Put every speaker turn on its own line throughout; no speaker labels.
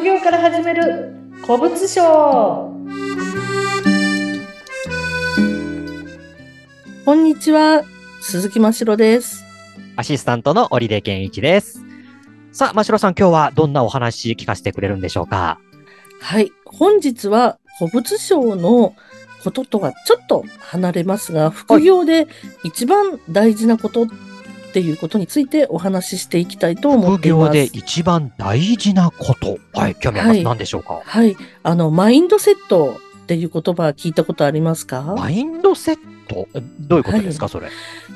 副業から始める古物商
こんにちは、鈴木真城です。
アシスタントの織出健一です。さあ、真城さん、今日はどんなお話聞かせてくれるんでしょうか？
はい、本日は古物商のこととはちょっと離れますが、副業で一番大事なことっていうことについてお話ししていきたいと思っ
副
ています。
業で一番大事なこと。はい、興味あります。
はい
何でしょうか
はい、あの、マインドセットっていう言葉聞いたことありますか？
マインドセット？えどういうことですか、それ？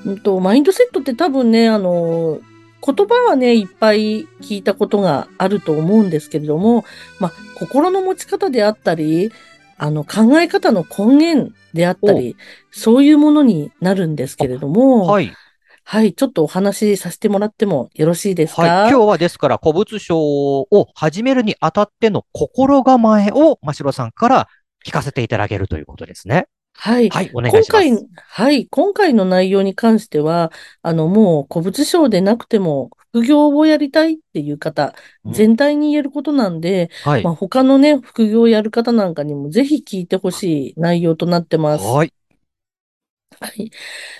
うんと、マインドセットって多分ね、あの、言葉はね、いっぱい聞いたことがあると思うんですけれども、まあ、心の持ち方であったり、あの、考え方の根源であったり、そういうものになるんですけれども、はい、
はい。
ちょっとお話しさせてもらってもよろしいですか？
はい。今日はですから、古物商を始めるにあたっての心構えを、真城さんから聞かせていただけるということですね。
はい。
はい、お願
今
いします。
回、はい、今回の内容に関しては、あの、もう古物商でなくても、副業をやりたいっていう方、
うん
全体に言えることなんで、
はい。
まあ、他のね、副業をやる方なんかにもぜひ聞いてほしい内容となってます。
はい。
はい。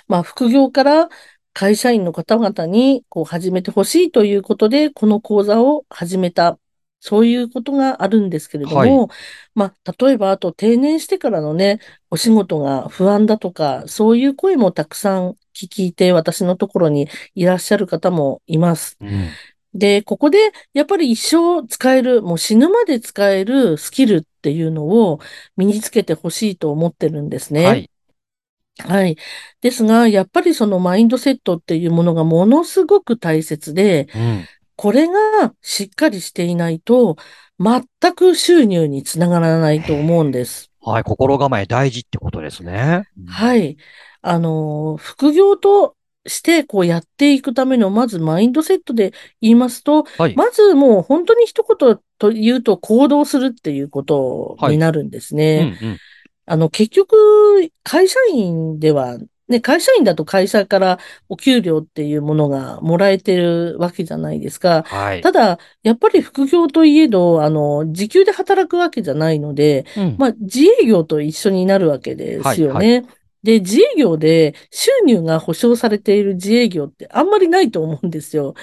まあ、副業から会社員の方々にこう始めてほしいということで、この講座を始めた。そういうことがあるんですけれども、
はい
まあ、例えば、あと定年してからのね、お仕事が不安だとか、そういう声もたくさん聞いて、私のところにいらっしゃる方もいます。
うん。
で、ここでやっぱり一生使える、もう死ぬまで使えるスキルっていうのを身につけてほしいと思ってるんですね。
はい。
はい。ですが、やっぱりそのマインドセットっていうものがものすごく大切で、
うん。
これがしっかりしていないと、全く収入につながらないと思うんです。
はい。心構え大事ってことですね。
はい。あの、副業としてこうやっていくための、まずマインドセットで言いますと、
はい。
まずもう本当に一言と言うと行動するっていうことになるんです
うん
ね。
うん。
あの、結局、会社員では、ね、会社員だと会社からお給料っていうものがもらえてるわけじゃないですか。
はい。
ただ、やっぱり副業といえど、あの、時給で働くわけじゃないので、
うん
まあ、自営業と一緒になるわけですよね。
はい
で、自営業で収入が保証されている自営業ってあんまりないと思うんですよ。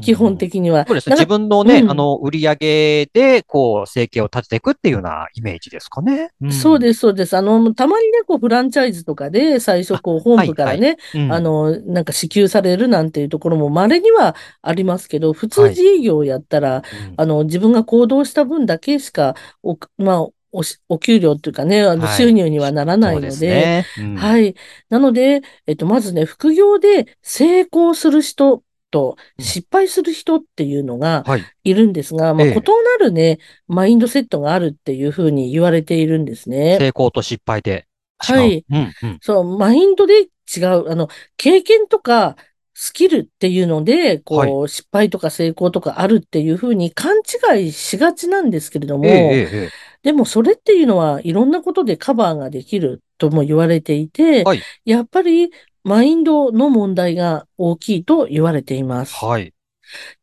基本的には。
そうですね。自分のね、
うん
あの、売り上げで、こう、生計を立てていくっていうようなイメージですかね。す。
らそうです、そうです。あの、たまにね、こう、フランチャイズとかで、最初、こう、本部からね、
うん
あ、の、なんか支給されるなんていうところも稀にはありますけど、普通
はい
自営業をやったら、
うん
あの、自分が行動した分だけしか、お、まあ、おし、お給料っていうかね、あの、
はい
収入にはならない
そうです
ので、
ね。うん
はい。なので、えっと、まずね、副業で成功する人と
うん
失敗する人っていうのが
はい。
いるんですが、まあ、異
ええ
なるね、マインドセットがあるっていうふうに言われているんですね。
成功と失敗で。
はい
うんうん。
そう、マインドで違う、あの、経験とか、スキルっていうので、こう、失敗とか成功とかあるっていうふうに勘違いしがちなんですけれども、
えええええ
でもそれっていうのはいろんなことでカバーができるとも言われていて、
はい
やっぱりマインドの問題が大きいと言われています。
えはい。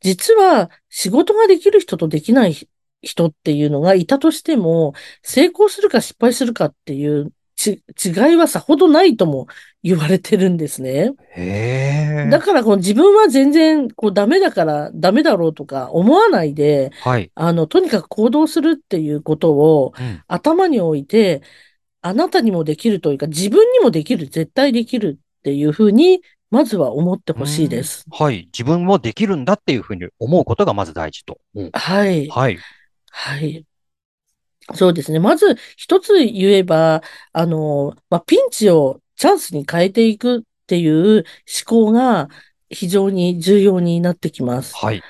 実は仕事ができる人とできない人っていうのがいたとしても、成功するか失敗するかっていうち違いはさほどないとも言われてるんですね。
へえ。
だからこう自分は全然こうダメだからダメだろうとか思わないで、
はい。
あの、とにかく行動するっていうことを
うん
頭に置いて、あなたにもできるというか、自分にもできる、絶対できるっていうふうに、まずは思ってほしいです。
うんはい。自分もできるんだっていうふうに思うことがまず大事と。うん
はい。
はい。
はい。そうですね。まず一つ言えば、あの、まあ、ピンチをチャンスに変えていくっていう思考が非常に重要になってきます。
はい。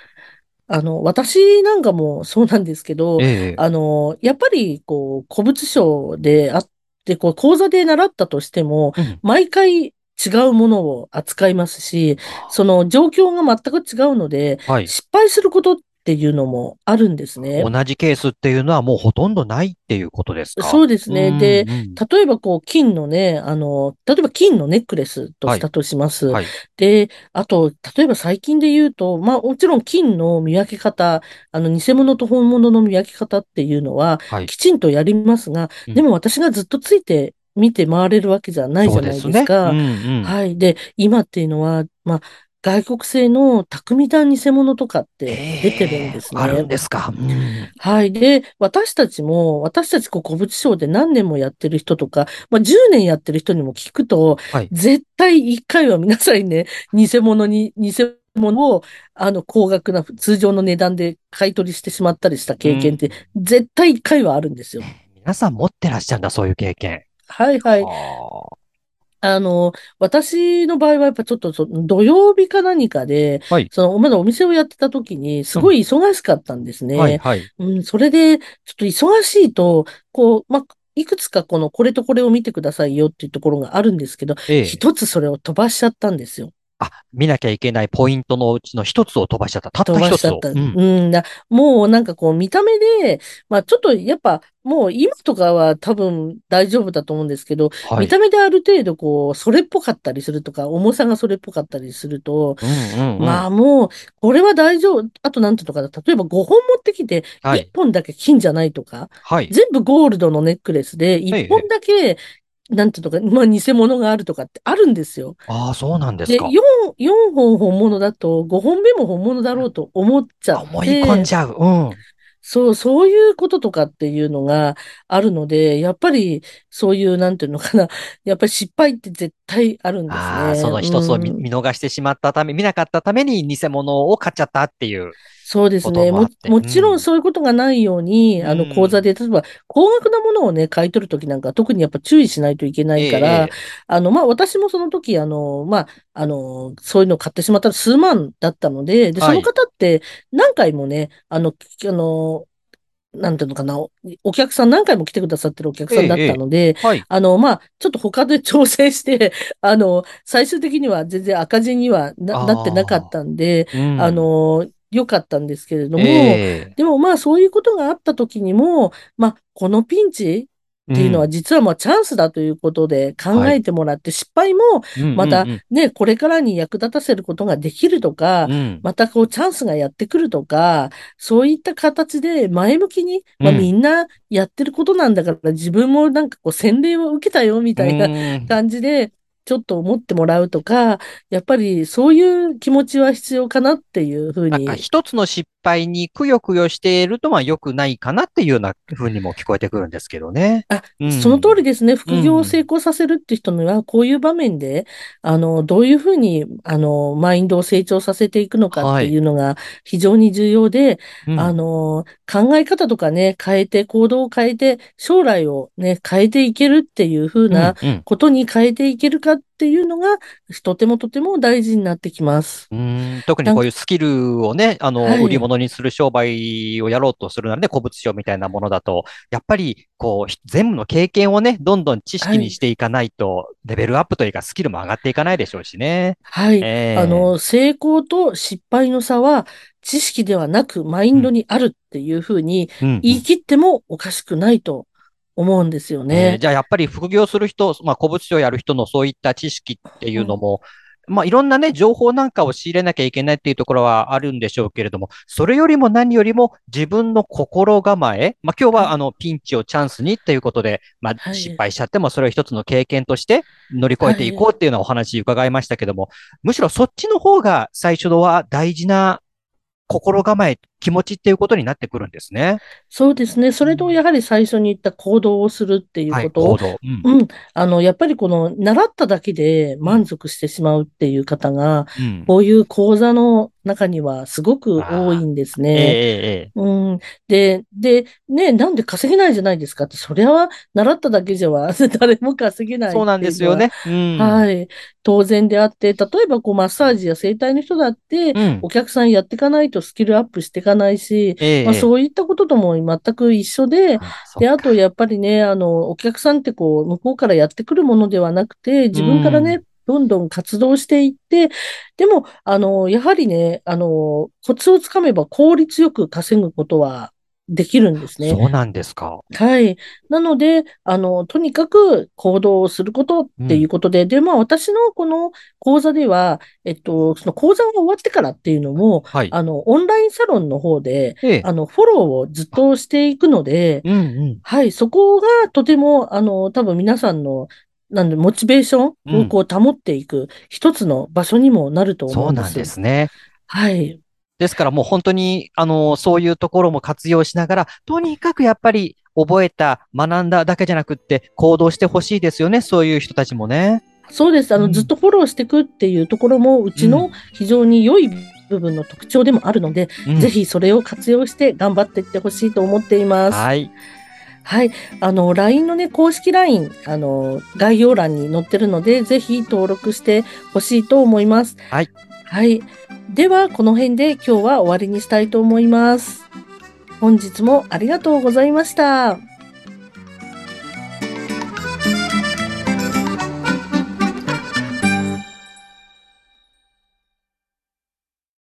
あの、私なんかもそうなんですけど、
ええ
あの、やっぱり、こう、古物商であって、こう、講座で習ったとしても、
うん
毎回違うものを扱いますし、その状況が全く違うので、
はい。
失敗することっっていうのもあるんですね。
同じケースっていうのはもうほとんどないっていうことですか？
そうですね。で、
うんうん
例えばこう、金のね、あの、例えば金のネックレスとしたとします。
はい。
で、あと、例えば最近で言うと、まあもちろん金の見分け方、あの、偽物と本物の見分け方っていうのは、
はい。
きちんとやりますが、
うん
でも私がずっとついて見て回れるわけじゃないじゃないです
ね。
か。
うんうん。
はい。で、今っていうのは、まあ、外国製の匠団偽物とかって出てるんですね。
えーあるんですか。うん
はい。で、私たちも、私たちこう古物商で何年もやってる人とか、まあ、10年やってる人にも聞くと、
はい。
絶対1回は皆さんにね、偽物に、偽物を、あの、高額な、通常の値段で買い取りしてしまったりした経験って、絶対1回はあるんですよ。
皆さん持ってらっしゃるんだ、そういう経験。
はいはい。
は
あの、私の場合はやっぱちょっとその土曜日か何かで、
はい
その、まだお店をやってた時に、すごい忙しかったんですね。
あはい、はい。
うん、それで、ちょっと忙しいと、こう、まあ、いくつかこの、これとこれを見てくださいよっていうところがあるんですけど、
ええ。
一つそれを飛ばしちゃったんですよ。
あ、見なきゃいけないポイントのうちの一つを飛ばしちゃった。たった一つを。
しちゃった。
う
うんもうなんかこう見た目で、まあちょっとやっぱもう今とかは多分大丈夫だと思うんですけど、
はい。
見た目である程度こう、それっぽかったりするとか、重さがそれっぽかったりすると、
うんうんうん。
まあもう、これは大丈夫。あとなんていうのかな。例えば5本持ってきて、1
はい。
本だけ金じゃないとか、
はい。
全部ゴールドのネックレスで、
ええ
1本だけ、なんていうのか、まあ偽物があるとかってあるんですよ。
ああ、そうなんです
で、
か。
4、4本本物だと、5本目も本物だろうと思っちゃっ
思い込ん
て、
じゃう。うん。
そう、そういうこととかっていうのがあるので、やっぱりそういう、なんていうのかな、やっぱり失敗って絶対あるんですね。
ああ、その一つを見
うん
見逃してしまったため、見なかったために偽物を買っちゃったっていう。
そうですね。も
も
ちろ
うん。
んそういうことがないように、あの、
うん。
講座で、例えば、高額なものをね、買い取るときなんか、特にやっぱ注意しないといけないか
え
ら
え、
あの、まあ、私もその時、あの、まあ、あの、そういうのを買ってしまったら数万だったので、で、
はい。
その方って何回もね、あの、きあの、なんていうのかな、おお客さん何回も来てくださってるお客さんだったので、
はい。
あの、まあ、ちょっと他で調整して、あの、最終的には全然赤字にはなってなかったんで、
うん。
あ、の、良かったんですけれども、
ええ。
でもまあそういうことがあった時にも、まあこのピンチっていうのは実はまあチャンスだということで考えてもらって、失敗も
うん。
またね、これからに役立たせることができるとか、
うん。
またこうチャンスがやってくるとか、そういった形で前向きに、まあ
うん。
みんなやってることなんだから自分もなんかこう洗礼を受けたよみたいな
うん。
感じで、ちょっと思ってもらうとか、やっぱりそういう気持ちは必要かなっていうふうに。
一つの失敗にくよくよしていると、まあ良くないかなっていうような風にも聞こえてくるんですけどね。
あ
うん。
その通りですね。副業を成功させるって人には、こういう場面で、あの、どういうふうに、あの、マインドを成長させていくのかってい。うのが非常に重要で、
うん。
あの、考え方とかね、変えて、行動を変えて、将来をね、変えていけるっていうふうな
うん。
ことに変えていけるかっていうのが、とてもとても大事になってきます。
うんうん特にこういうスキルをね、あの、
はい
売り物にする商売をやろうとするならね、古物商みたいなものだと、やっぱり、こう、ひ全部の経験をね、どんどん知識にしていかないと、レベルアップというか、スキルも上がっていかないでしょうしね。
はい。
ええ
あの、成功と失敗の差は、知識ではなく、マインドにあるっていうふうに
うん
言い切ってもおかしくないと思うんですよ
えー
ね。
じゃあやっぱり副業する人、まあ古物商やる人のそういった知識っていうのも、まあいろんなね、情報なんかを仕入れなきゃいけないっていうところはあるんでしょうけれども、それよりも何よりも自分の心構え、まあ今日はあのピンチをチャンスにっていうことで、まあ
はい。
失敗しちゃってもそれを一つの経験として乗り越えていこうっていうようなお話伺いましたけども、むしろそっちの方が最初のは大事な心構え、気持ちっていうことになってくるんですね。
そうですね。それとやはり最初に言った行動をするっていう
はい、
ことを
行動。うん
うん。あの、やっぱりこの、習っただけで満足してしまうっていう方が、
うん
こういう講座の中にはすごく多いんですね。
ええええ
うん。で、で、ね、なんで稼げないじゃないですかって、それは習っただけじゃは誰も稼げない
そうなんですよね。うん。
はい。当然であって、例えばこうマッサージや整体の人だって、
うん
お客さんやっていかないとスキルアップしていかないし、
ええ。
まあ、そういったこととも全く一緒で、で、あとやっぱりね、あの、お客さんってこう、向こうからやってくるものではなくて、自分からね、どんどん活動していって、でも、あの、やはりね、あの、コツをつかめば効率よく稼ぐことはできるんですね。
そうなんですか。
はい。なので、あの、とにかく行動をすることっていうことで、で、まあ私のこの講座では、えっと、その講座が終わってからっていうのも、
はい。
あの、オンラインサロンの方で、
ええ。
あの、フォローをずっとしていくので、
うんうん。
はい、そこがとても、あの、多分皆さんの、なんで、モチベーションをこう保っていく一つの場所にもなると思
そううん
です。
なんですね。
はい。
ですからもう本当に、あの、そういうところも活用しながら、とにかくやっぱり覚えた、学んだだけじゃなくって行動してほしいですよね。そういう人たちもね。
そうです。あの、
うん
ずっとフォローしていくっていうところも、うち
う
の非常に良い部分の特徴でもあるので、
うん
ぜひそれを活用して頑張っていってほしいと思っています。
はい。
はい。あの、LINE のね、公式 LINE、あの、概要欄に載ってるので、ぜひ登録してほしいと思います。
はい。
はい。では、この辺で今日は終わりにしたいと思います。本日もありがとうございました。